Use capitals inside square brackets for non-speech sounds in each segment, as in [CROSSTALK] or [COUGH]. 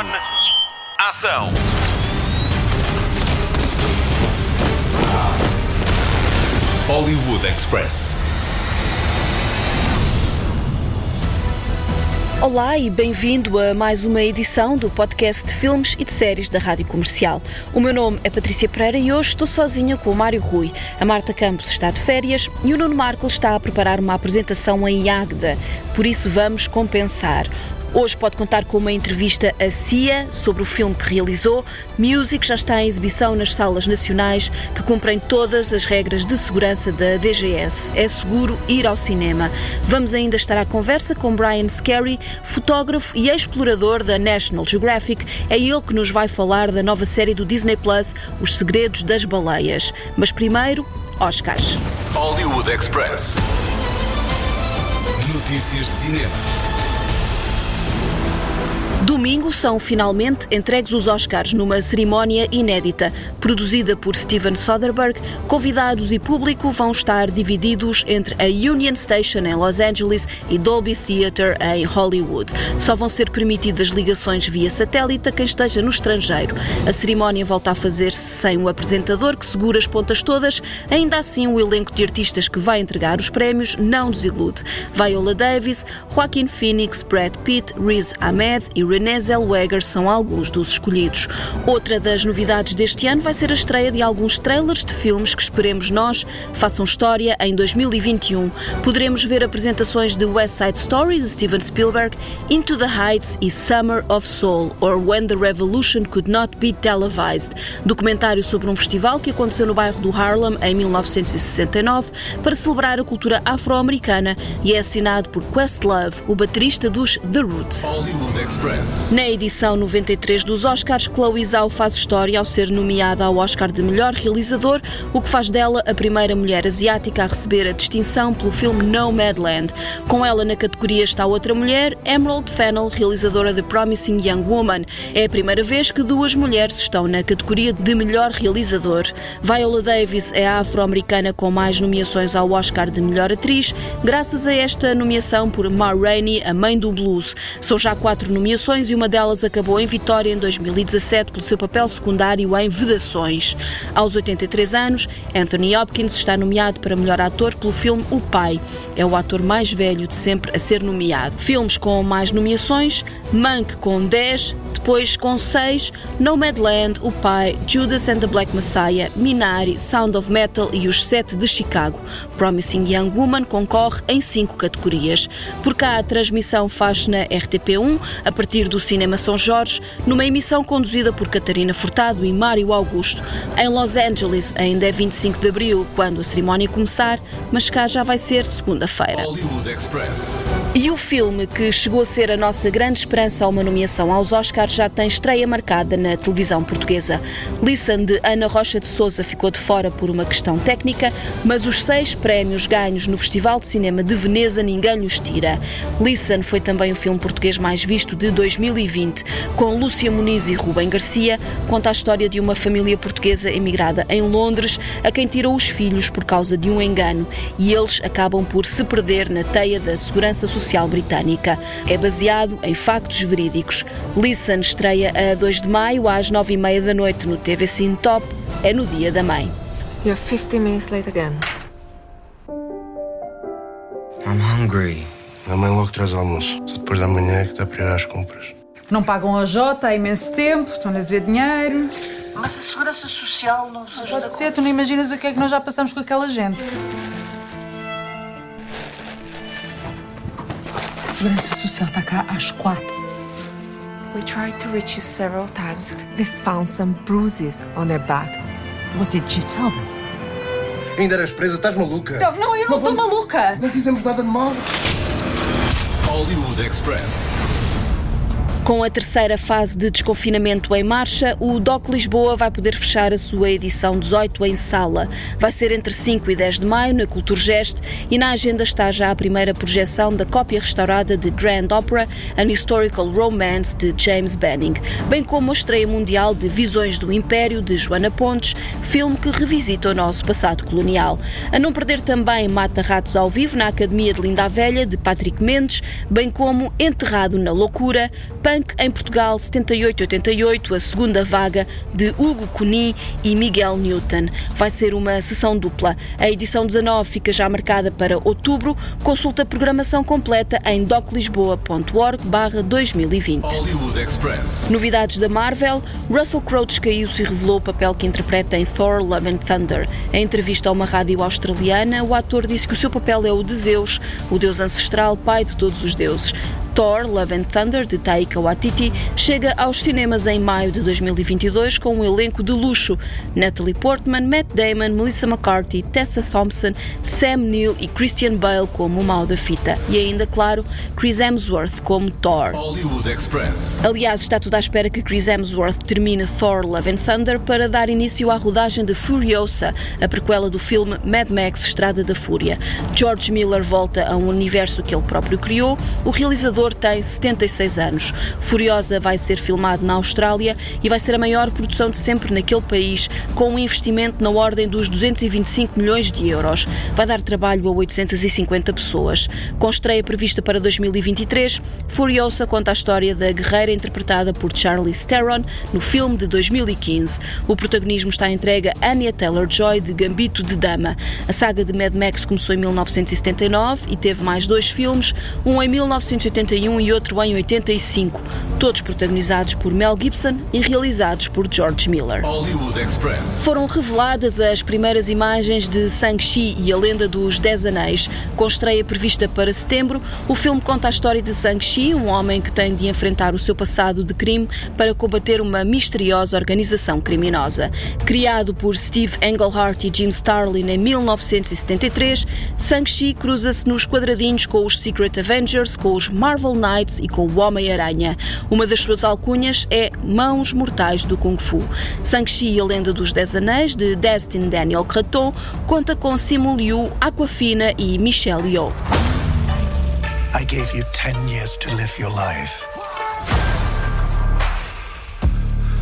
On. Ação. Hollywood Express. Olá e bem-vindo a mais uma edição do podcast de filmes e de séries da Rádio Comercial. O meu nome é Patrícia Pereira e hoje estou sozinha com o Mário Rui. A Marta Campos está de férias e o Nuno Marco está a preparar uma apresentação em Águeda, por isso vamos compensar. Hoje pode contar com uma entrevista a Cia sobre o filme que realizou. Music já está em exibição nas salas nacionais que cumprem todas as regras de segurança da DGS. É seguro ir ao cinema. Vamos ainda estar à conversa com Brian Scarry, fotógrafo e explorador da National Geographic. É ele que nos vai falar da nova série do Disney Plus, Os Segredos das Baleias. Mas primeiro, Oscars. Hollywood Express. Notícias de cinema. Domingo são finalmente entregues os Oscars numa cerimónia inédita. Produzida por Steven Soderbergh, convidados e público vão estar divididos entre a Union Station em Los Angeles e Dolby Theatre em Hollywood. Só vão ser permitidas ligações via satélite a quem esteja no estrangeiro. A cerimónia volta a fazer-se sem o apresentador que segura as pontas todas. Ainda assim, o elenco de artistas que vai entregar os prémios não desilude. Viola Davis, Joaquin Phoenix, Brad Pitt, Riz Ahmed e Renée Zellweger são alguns dos escolhidos. Outra das novidades deste ano vai ser a estreia de alguns trailers de filmes que esperemos nós façam história em 2021. Poderemos ver apresentações de West Side Story de Steven Spielberg, Into the Heights e Summer of Soul, or When the Revolution Could Not Be Televised, documentário sobre um festival que aconteceu no bairro do Harlem em 1969 para celebrar a cultura afro-americana e é assinado por Questlove, o baterista dos The Roots. Hollywood Express. Na edição 93 dos Oscars, Chloe Zhao faz história ao ser nomeada ao Oscar de melhor realizador, o que faz dela a primeira mulher asiática a receber a distinção pelo filme Nomadland. Com ela na categoria está outra mulher, Emerald Fennell, realizadora de Promising Young Woman. É a primeira vez que duas mulheres estão na categoria de melhor realizador. Viola Davis é a afro-americana com mais nomeações ao Oscar de melhor atriz, graças a esta nomeação por Ma Rainey, a mãe do blues. São já quatro nomeações e uma delas acabou em vitória em 2017 pelo seu papel secundário em Vedações. Aos 83 anos, Anthony Hopkins está nomeado para melhor ator pelo filme O Pai. É o ator mais velho de sempre a ser nomeado. Filmes com mais nomeações: Mank com 10, depois com 6, Nomadland, O Pai, Judas and the Black Messiah, Minari, Sound of Metal e Os Sete de Chicago. Promising Young Woman concorre em 5 categorias. Por cá, a transmissão faz na RTP1 a partir partir do Cinema São Jorge, numa emissão conduzida por Catarina Furtado e Mário Augusto. Em Los Angeles, ainda é 25 de abril, quando a cerimónia começar, mas cá já vai ser segunda-feira. E o filme que chegou a ser a nossa grande esperança a uma nomeação aos Oscars já tem estreia marcada na televisão portuguesa. Listen de Ana Rocha de Souza ficou de fora por uma questão técnica, mas os seis prémios ganhos no Festival de Cinema de Veneza ninguém os tira. Listen foi também o filme português mais visto de 2020 2020, com Lúcia Muniz e Rubem Garcia, conta a história de uma família portuguesa emigrada em Londres, a quem tirou os filhos por causa de um engano, e eles acabam por se perder na teia da Segurança Social Britânica. É baseado em factos verídicos. Listen estreia a 2 de maio às 9h30 da noite no TV Cine Top. É no Dia da Mãe. You're 50 minutes late again. I'm hungry. A mãe logo traz almoço. Só depois da manhã é que dá para ir às compras. Não pagam a Jota há imenso tempo, estão a dever dinheiro. Mas a segurança social não nos ajuda Pode ser, tu não imaginas o que é que nós já passamos com aquela gente. A segurança social está cá às quatro. We tried to reach you several times. They found some bruises on their back. What did you tell them? Ainda eras presa, estás maluca? Não, não, eu não estou maluca! Não fizemos nada de mal. Hollywood Express. Com a terceira fase de desconfinamento em marcha, o DOC Lisboa vai poder fechar a sua edição 18 em sala. Vai ser entre 5 e 10 de maio, na Culturgest, e na agenda está já a primeira projeção da cópia restaurada de Grand Opera, An Historical Romance, de James Benning, bem como a estreia mundial de Visões do Império, de Joana Pontes, filme que revisita o nosso passado colonial. A não perder também Mata Ratos ao vivo na Academia de Linda a Velha, de Patrick Mendes, bem como Enterrado na Loucura, Punk em Portugal 78-88, a segunda vaga de Hugo Cuni e Miguel Newton. Vai ser uma sessão dupla. A edição 19 fica já marcada para outubro. Consulta a programação completa em doclisboa.org 2020. Hollywood Express. Novidades da Marvel, Russell Crowe descaiu-se e revelou o papel que interpreta em Thor Love and Thunder. Em entrevista a uma rádio australiana, o ator disse que o seu papel é o de Zeus, o deus ancestral, pai de todos os deuses. Thor Love and Thunder, de Taika Waititi, chega aos cinemas em maio de 2022 com um elenco de luxo. Natalie Portman, Matt Damon, Melissa McCarthy, Tessa Thompson, Sam Neill e Christian Bale como o mal da fita. E ainda, claro, Chris Hemsworth como Thor. Hollywood Express. Aliás, está tudo à espera que Chris Hemsworth termine Thor Love and Thunder para dar início à rodagem de Furiosa, a prequela do filme Mad Max Estrada da Fúria. George Miller volta a um universo que ele próprio criou. O realizador tem 76 anos. Furiosa vai ser filmado na Austrália e vai ser a maior produção de sempre naquele país, com um investimento na ordem dos 225 milhões de euros. Vai dar trabalho a 850 pessoas. Com estreia prevista para 2023, Furiosa conta a história da guerreira interpretada por Charlize Theron no filme de 2015. O protagonismo está entregue a Anya Taylor-Joy de Gambito de Dama. A saga de Mad Max começou em 1979 e teve mais dois filmes, um em 1981 e outro em 85, todos protagonizados por Mel Gibson e realizados por George Miller. Hollywood Express. Foram reveladas as primeiras imagens de Shang-Chi e a Lenda dos Dez Anéis. Com estreia prevista para setembro, o filme conta a história de Shang-Chi, um homem que tem de enfrentar o seu passado de crime para combater uma misteriosa organização criminosa. Criado por Steve Englehart e Jim Starlin em 1973, Shang-Chi cruza-se nos quadradinhos com os Secret Avengers, com os Marvel Knights e com o Homem-Aranha. Uma das suas alcunhas é Mãos Mortais do Kung Fu. Shang-Chi e a Lenda dos Dez Anéis, de Destin Daniel Creton, conta com Simu Liu, Aquafina e Michelle Yeoh. I gave you 10 years to live your life.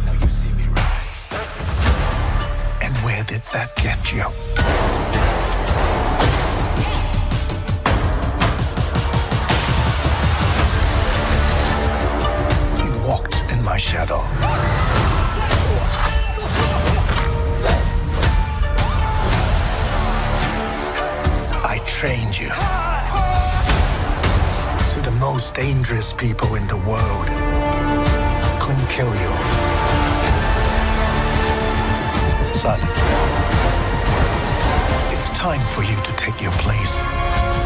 Now you see me rise. And where did that get? You shadow. I trained you to the most dangerous people in the world. Couldn't kill you. Son, it's time for you to take your place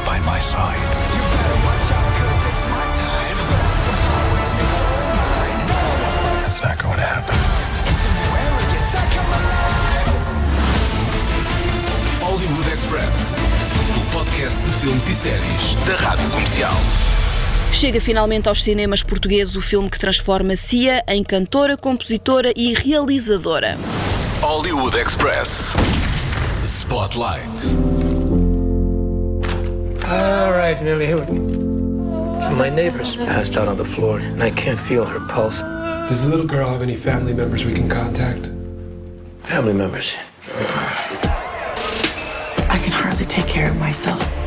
by my side. Séries da Rádio Comercial. Chega finalmente aos cinemas portugueses o filme que transforma Cia em cantora, compositora e realizadora. Hollywood Express. Spotlight. All right, Nellie, here we go. My neighbor's passed out on the floor, and I can't feel her pulse. Does the little girl have any family members we can contact? Family members. I can hardly take care of myself.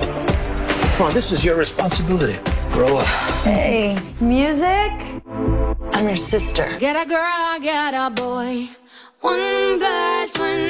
Come on, this is your responsibility. Grow up. Hey, music? I'm your sister. Get a girl, I get a boy.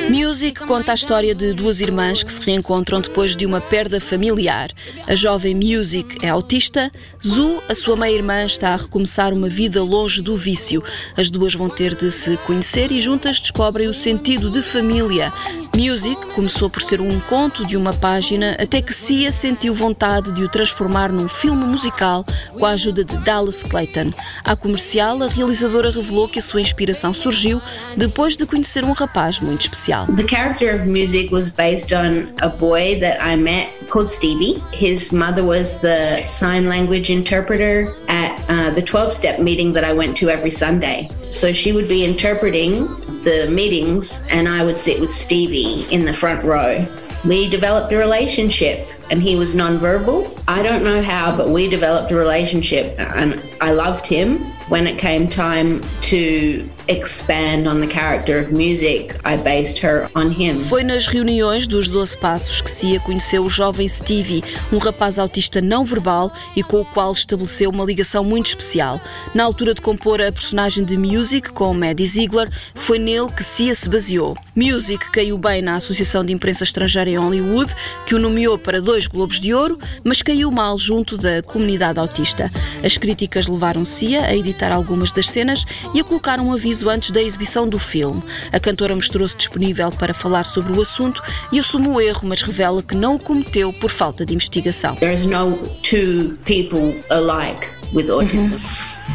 Music conta a história de duas irmãs que se reencontram depois de uma perda familiar. A jovem Music é autista, Zu, a sua meia-irmã, está a recomeçar uma vida longe do vício. As duas vão ter de se conhecer e juntas descobrem o sentido de família. Music começou por ser um conto de uma página até que Cia sentiu vontade de o transformar num filme musical com a ajuda de Dallas Clayton. À comercial, a realizadora revelou que a sua inspiração surgiu depois de conhecer um rapaz muito especial. The character of music was based on a boy that I met called Stevie. His mother was the sign language interpreter at uh, the 12 step meeting that I went to every Sunday. So she would be interpreting the meetings, and I would sit with Stevie in the front row. We developed a relationship, and he was nonverbal. I don't know how, but we developed a relationship and I loved him. When it came time to expand on the character of music, I based her on him. Foi nas reuniões dos 12 Passos que Cia conheceu o jovem Stevie, um rapaz autista não verbal e com o qual estabeleceu uma ligação muito especial. Na altura de compor a personagem de Music com Maddie Ziegler, foi nele que Cia se baseou. Music caiu bem na Associação de Imprensa Estrangeira em Hollywood, que o nomeou para dois Globos de Ouro, mas caiu mal junto da comunidade autista. As críticas levaram Cia a editar algumas das cenas e a colocar um aviso antes da exibição do filme. A cantora mostrou-se disponível para falar sobre o assunto e assume o erro, mas revela que não o cometeu por falta de investigação. There's no two people alike with autism.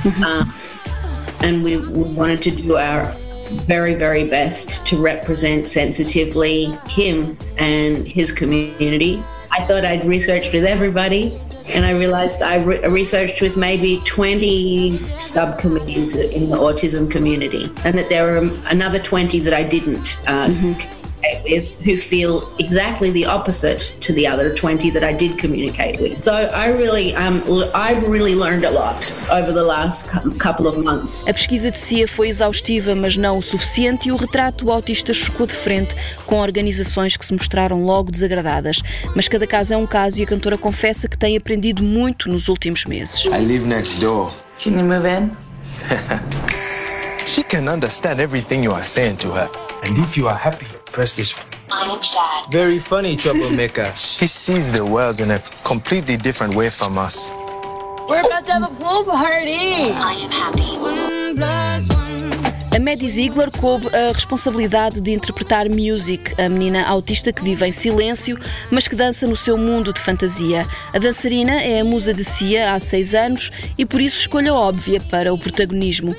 Uh, and we, we wanted to do our very, very best to represent sensitively him and his community. I thought I'd researched with everybody and I realized I re- researched with maybe 20 subcommittees in the autism community, and that there were another 20 that I didn't. Uh, mm-hmm with who feel exactly the opposite to the other 20 that I did communicate with. So I really, um, I've really learned a lot over the last couple of months. A pesquisa de CIA foi exaustiva, mas não o suficiente, e o retrato do autista chocou de frente com organizações que se mostraram logo desagradadas. Mas cada caso é um caso e a cantora confessa que tem aprendido muito nos últimos meses. I live next door. Can you move in? [LAUGHS] she can understand everything you are saying to her. And if you are happy, Press this one. I am sad. Very funny, troublemaker. [LAUGHS] she sees the world in a completely different way from us. We're about to have a pool party. I am happy. A Maddie Ziegler coube a responsabilidade de interpretar Music, a menina autista que vive em silêncio, mas que dança no seu mundo de fantasia. A dançarina é a musa de Cia há seis anos e por isso escolha óbvia para o protagonismo.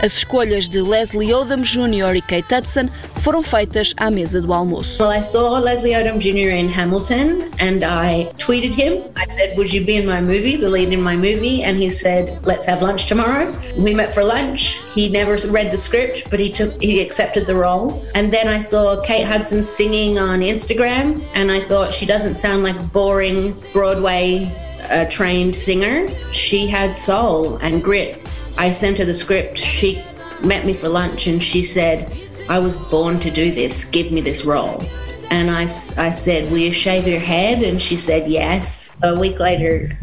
As escolhas de Leslie Odom Jr. e Kate Hudson foram feitas à mesa do almoço. Well, I saw Leslie Odom Jr. in Hamilton and I tweeted him. I said, "Would you be in my movie, the lead in my movie?" And he said, "Let's have lunch tomorrow." We met for lunch. He never read the script, but he took he accepted the role. And then I saw Kate Hudson singing on Instagram, and I thought she doesn't sound like boring Broadway uh, trained singer. She had soul and grit. I sent her the script. She met me for lunch, and she said, "I was born to do this. Give me this role." And I, I said, Will you shave your head? And she said, Yes. A week later,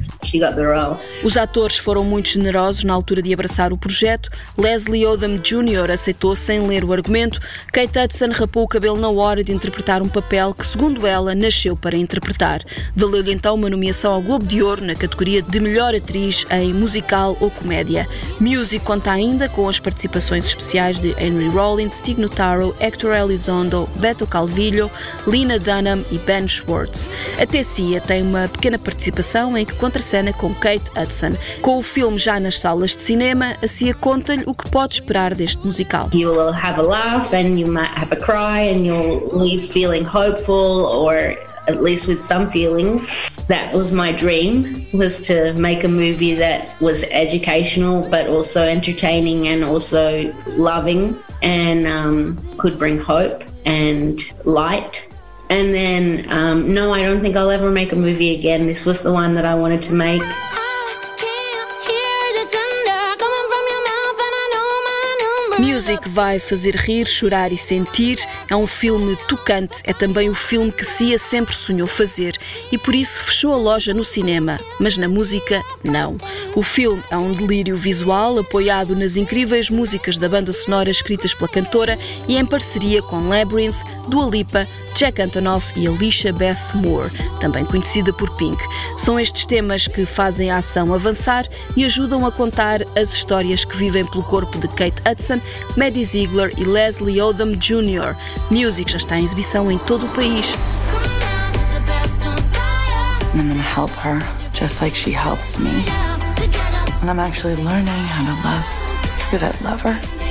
Os atores foram muito generosos na altura de abraçar o projeto. Leslie Odom Jr. aceitou sem ler o argumento. Kate Hudson rapou o cabelo na hora de interpretar um papel que, segundo ela, nasceu para interpretar. Valeu-lhe então uma nomeação ao Globo de Ouro na categoria de melhor atriz em musical ou comédia. Music conta ainda com as participações especiais de Henry Rollins, Stig Notaro, Hector Elizondo, Beto Calvillo, Lina Dunham e Ben Schwartz. A Tessia tem uma pequena participação em que contracena com Kate Hudson. Com o filme já nas salas de cinema, a Cia conta-lhe o que pode esperar deste musical. You will have a laugh and you might have a cry and you'll leave feeling hopeful or at least with some feelings. That was my dream was to make a movie that was educational but also entertaining and also loving and um, could bring hope and light and then, um, no, I don't think I'll ever make a movie again. This was the one that I wanted to make. Music vai fazer rir, chorar e sentir. É um filme tocante, é também o filme que Cia sempre sonhou fazer e por isso fechou a loja no cinema, mas na música, não. O filme é um delírio visual apoiado nas incríveis músicas da banda sonora escritas pela cantora e em parceria com Labyrinth, Dua Lipa, Jack Antonoff e Alicia Beth Moore, também conhecida por Pink. São estes temas que fazem a ação avançar e ajudam a contar as histórias que vivem pelo corpo de Kate Hudson, Maddie Ziegler e Leslie Odom Jr. Music já está em exibição em todo o país. I'm gonna help her just like she helps me. And I'm actually learning how to love because I love her.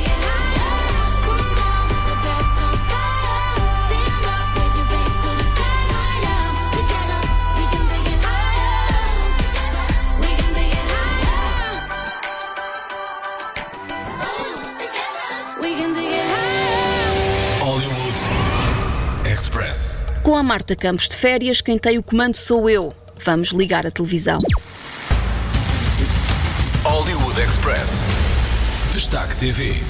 Com a Marta Campos de férias, quem tem o comando sou eu. vamos ligar a televisão. Hollywood Express. Destaque TV.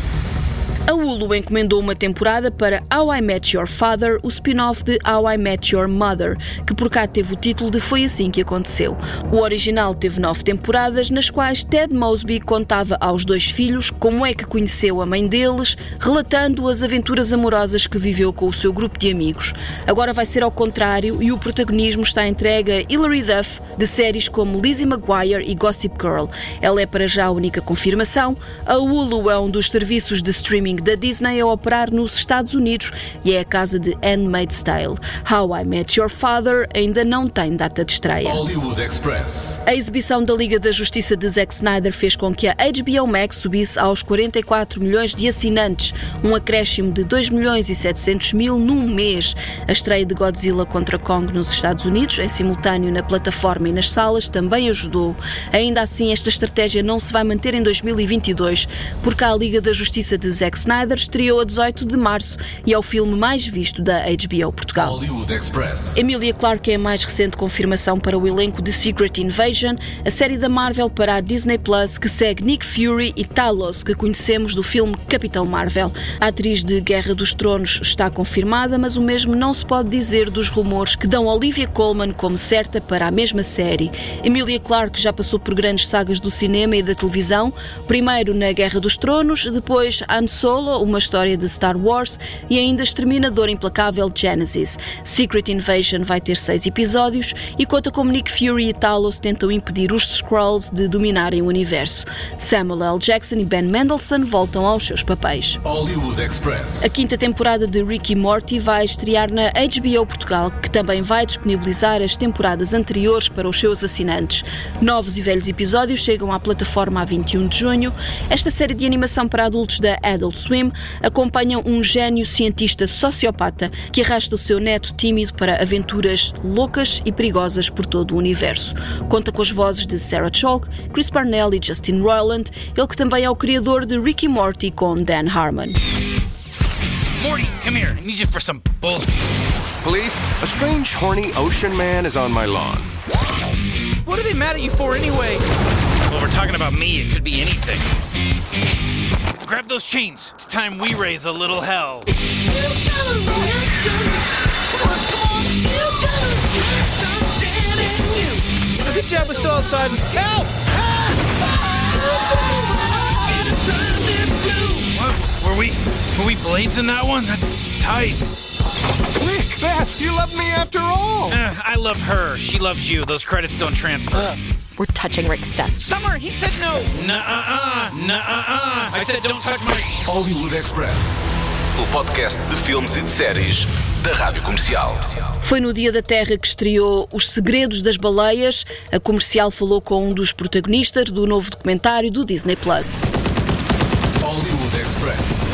A Hulu encomendou uma temporada para How I Met Your Father, o spin-off de How I Met Your Mother, que por cá teve o título de Foi Assim que Aconteceu. O original teve nove temporadas, nas quais Ted Mosby contava aos dois filhos como é que conheceu a mãe deles, relatando as aventuras amorosas que viveu com o seu grupo de amigos. Agora vai ser ao contrário e o protagonismo está entregue a Hilary Duff, de séries como Lizzie McGuire e Gossip Girl. Ela é para já a única confirmação. A Hulu é um dos serviços de streaming streaming da Disney a operar nos Estados Unidos e é a casa de Handmaid's Tale. How I Met Your Father ainda não tem data de estreia. Hollywood Express. A exibição da Liga da Justiça de Zack Snyder fez com que a HBO Max subisse aos 44 milhões de assinantes, um acréscimo de 2 milhões e 700 mil num mês. A estreia de Godzilla contra Kong nos Estados Unidos, em simultâneo na plataforma e nas salas, também ajudou. Ainda assim, esta estratégia não se vai manter em 2022, porque a Liga da Justiça de Zack Snyder estreou a 18 de março e é o filme mais visto da HBO Portugal. Emilia Clarke é a mais recente confirmação para o elenco de Secret Invasion, a série da Marvel para a Disney Plus que segue Nick Fury e Talos, que conhecemos do filme Capitão Marvel. A atriz de Guerra dos Tronos está confirmada, mas o mesmo não se pode dizer dos rumores que dão Olivia Colman como certa para a mesma série. Emilia Clarke já passou por grandes sagas do cinema e da televisão, primeiro na Guerra dos Tronos, depois Han Solo, uma história de Star Wars e ainda Exterminador Implacável Genesis. Secret Invasion vai ter seis episódios e conta como Nick Fury e Talos tentam impedir os Skrulls de dominarem o universo. Samuel L. Jackson e Ben Mendelsohn voltam aos seus papéis. Hollywood Express. A quinta temporada de Ricky Morty vai estrear na HBO Portugal, que também vai disponibilizar as temporadas anteriores para os seus assinantes. Novos e velhos episódios chegam à plataforma a 21 de junho. Esta série de animação para adultos da Adult Swim acompanham um gênio cientista sociopata que arrasta o seu neto tímido para aventuras loucas e perigosas por todo o universo. Conta com as vozes de Sarah Chalk, Chris Parnell e Justin Roiland, ele que também é o criador de Ricky Morty com Dan Harmon. Morty, come here. I need you for some bull. Police, a strange, horny ocean man is on my lawn. What are they mad at you for anyway? Well, we're talking about me. It could be anything. Grab those chains. It's time we raise a little hell. I think Jab was still outside. Help! What? Were we were we blades in that one? That's tight. Nick, Beth, you love me after all. Uh, I love her. She loves you. Those credits don't transfer. Uh. We're touching Rick's stuff. Summer, he said no. Nuh-uh-uh. Nuh-uh-uh. I said don't touch my... Hollywood Express. O podcast de filmes e de séries da Rádio Comercial. Foi no Dia da Terra que estreou Os Segredos das Baleias. A comercial falou com um dos protagonistas do novo documentário do Disney Plus. Hollywood Express.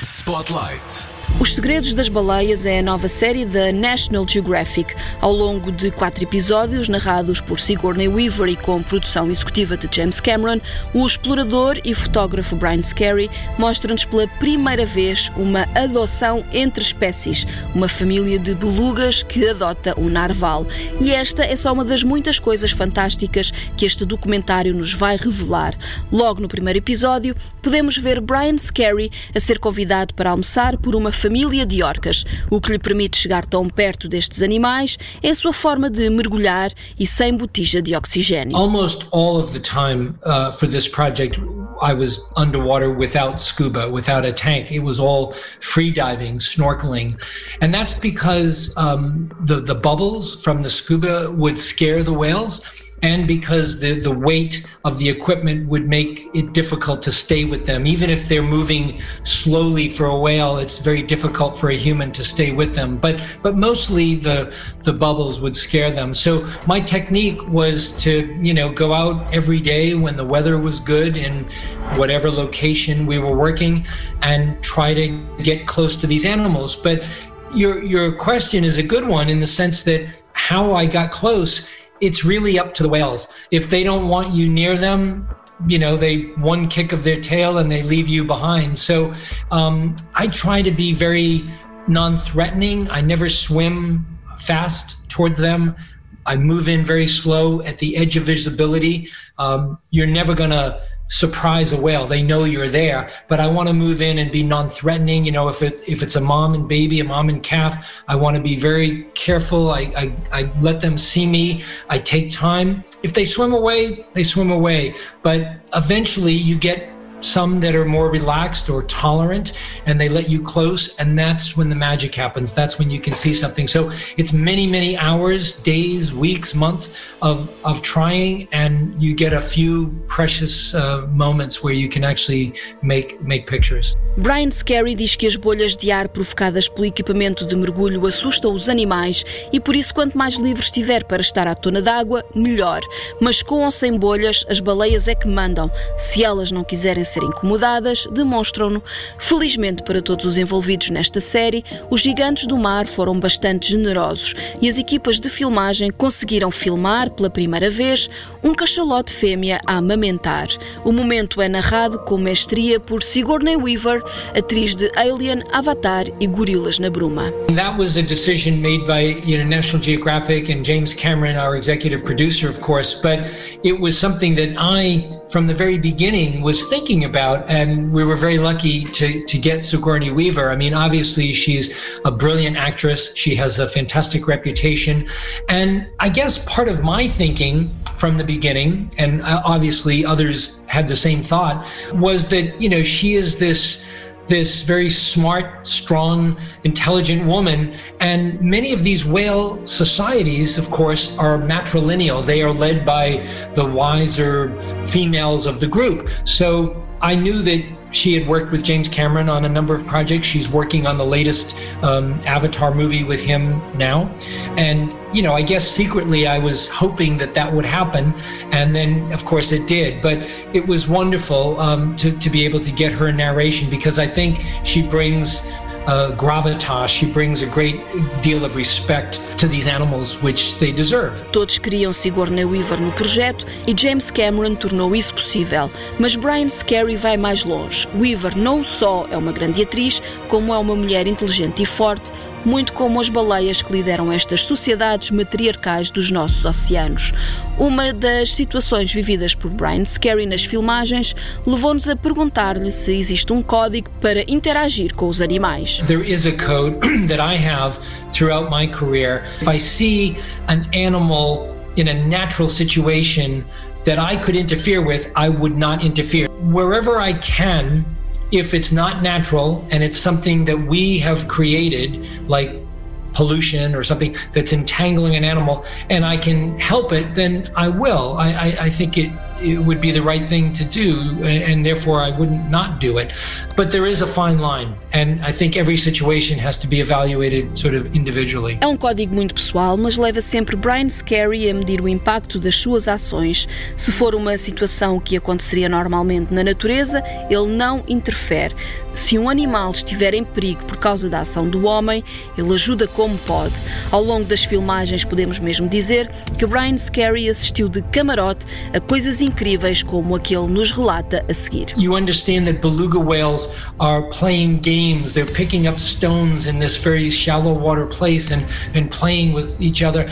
Spotlight. Os Segredos das Baleias é a nova série da National Geographic. Ao longo de quatro episódios, narrados por Sigourney Weaver e com produção executiva de James Cameron, o explorador e fotógrafo Brian Scarry mostra-nos pela primeira vez uma adoção entre espécies, uma família de belugas que adota o narval. E esta é só uma das muitas coisas fantásticas que este documentário nos vai revelar. Logo no primeiro episódio, podemos ver Brian Scarry a ser convidado para almoçar por uma família de orcas. O que lhe permite chegar tão perto destes animais é a sua forma de mergulhar e sem botija de oxigênio. Almost all of the time uh, for this project I was underwater without scuba, without a tank. It was all free diving, snorkeling. And that's because um, the, the bubbles from the scuba would scare the whales. And because the, the weight of the equipment would make it difficult to stay with them. Even if they're moving slowly for a whale, it's very difficult for a human to stay with them. But but mostly the the bubbles would scare them. So my technique was to, you know, go out every day when the weather was good in whatever location we were working and try to get close to these animals. But your your question is a good one in the sense that how I got close it's really up to the whales. If they don't want you near them, you know, they one kick of their tail and they leave you behind. So um, I try to be very non threatening. I never swim fast towards them. I move in very slow at the edge of visibility. Um, you're never going to surprise a whale. They know you're there, but I want to move in and be non-threatening. You know, if it if it's a mom and baby, a mom and calf, I want to be very careful. I, I I let them see me. I take time. If they swim away, they swim away. But eventually, you get some that are more relaxed or tolerant and they let you close and that's when the magic happens that's when you can see something so it's many many hours days weeks months of of trying and you get a few precious uh, moments where you can actually make make pictures Brian Scary diz que as bolhas de ar provocadas pelo equipamento de mergulho assustam os animais e por isso quanto mais livre estiver para estar à tona d'água, melhor. Mas com ou sem bolhas, as baleias é que mandam. Se elas não quiserem ser incomodadas, demonstram-no. Felizmente para todos os envolvidos nesta série, os gigantes do mar foram bastante generosos e as equipas de filmagem conseguiram filmar pela primeira vez um cachalote fêmea a amamentar. O momento é narrado com mestria por Sigourney Weaver atriz de Alien, Avatar e Gorilas na Bruma. That was a decision made by you know National Geographic and James Cameron, our executive producer, of course, but it was something that I, from the very beginning, was thinking about, and we were very lucky to to get Sigourney Weaver. I mean, obviously she's a brilliant actress. She has a fantastic reputation, and I guess part of my thinking from the beginning, and uh, obviously others had the same thought, was that you know she is this this very smart, strong, intelligent woman. And many of these whale societies, of course, are matrilineal. They are led by the wiser females of the group. So I knew that she had worked with James Cameron on a number of projects. She's working on the latest um, Avatar movie with him now. And, you know, I guess secretly I was hoping that that would happen. And then, of course, it did. But it was wonderful um, to, to be able to get her narration because I think she brings uh, gravitas. She brings a great deal of respect to these animals, which they deserve. Todos queriam Sigourney Weaver no projeto e James Cameron tornou isso possível. Mas Brian Scary vai mais longe. Weaver não só é uma grande atriz, como é uma mulher inteligente e forte, muito como as baleias que lideram estas sociedades matriarcais dos nossos oceanos. Uma das situações vividas por Brian Scary nas filmagens levou-nos a perguntar-lhe se existe um código para interagir com os animais. There is a code [CLEARS THROAT] that I have throughout my career. If I see an animal in a natural situation that I could interfere with, I would not interfere. Wherever I can, if it's not natural and it's something that we have created, like pollution or something that's entangling an animal, and I can help it, then I will. I, I, I think it it would be the right thing to do, and therefore I wouldn't not do it. But there is a fine line, and I think every situation has to be evaluated sort of individually. É um código muito pessoal, mas leva sempre Brian Scary a medir o impacto das suas ações. Se for uma situação que aconteceria normalmente na natureza, ele não interfere. Se um animal estiver em perigo por causa da ação do homem, ele ajuda como pode. Ao longo das filmagens, podemos mesmo dizer que Brian Scary assistiu de camarote a coisas incríveis como aquele nos relata a seguir. You understand that beluga whales are playing games. They're picking up stones in this very shallow water place and, and playing with each other.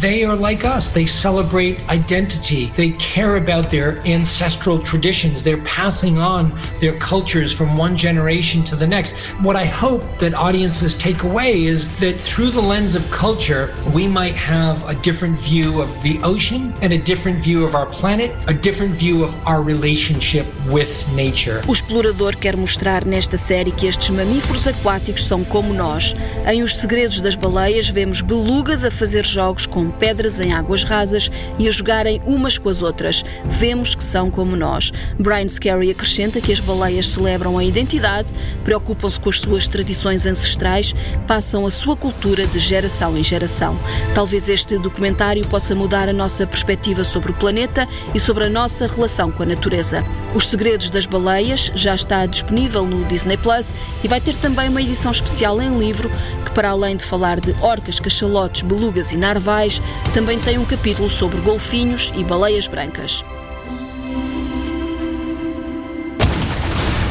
They are like us. They celebrate identity. They care about their ancestral traditions. They're passing on their cultures from one generation to the next. What I hope that audiences take away is that through the lens of culture, we might have a different view of the ocean and a different view of our planet, a different view of our relationship with nature. O explorador quer mostrar nesta série que estes mamíferos aquáticos são como nós. Em Os Segredos das Baleias vemos belugas a fazer jogos com pedras em águas rasas e a jogarem umas com as outras. Vemos que são como nós. Brian Scary acrescenta que as baleias celebram a identidade, preocupam-se com as suas tradições ancestrais, passam a sua cultura de geração em geração. Talvez este documentário possa mudar a nossa perspectiva sobre o planeta e sobre a nossa relação com a natureza. Os Segredos das Baleias já está disponível no Disney Plus e vai ter também uma edição especial em livro que, para além de falar de orcas, cachalotes, belugas e narvais, também tem um capítulo sobre golfinhos e baleias brancas.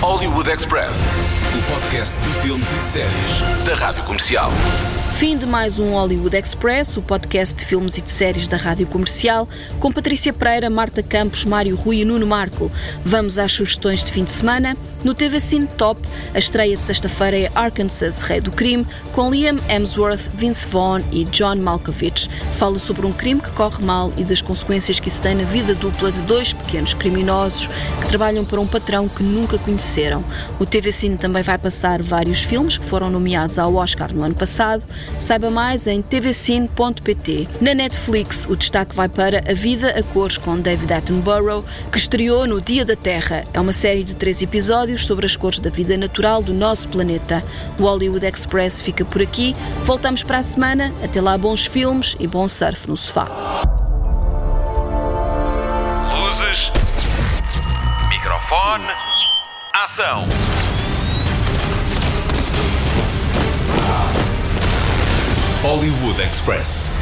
Hollywood Express, o podcast de filmes e de séries da Rádio Comercial. Fim de mais um Hollywood Express, o podcast de filmes e de séries da Rádio Comercial, com Patrícia Pereira, Marta Campos, Mário Rui e Nuno Marco. Vamos às sugestões de fim de semana. No TV Cine Top, a estreia de sexta-feira é Arkansas, Rei do Crime, com Liam Hemsworth, Vince Vaughn e John Malkovich. Fala sobre um crime que corre mal e das consequências que isso tem na vida dupla de dois pequenos criminosos que trabalham para um patrão que nunca conheceram. O TV Cine também vai passar vários filmes que foram nomeados ao Oscar no ano passado. Saiba mais em tvcine.pt. Na Netflix, o destaque vai para A Vida a Cores com David Attenborough, que estreou no Dia da Terra. É uma série de três episódios sobre as cores da vida natural do nosso planeta. O Hollywood Express fica por aqui. Voltamos para a semana. Até lá, bons filmes e bom surf no sofá. Luzes. Microfone. Ação. Hollywood Express.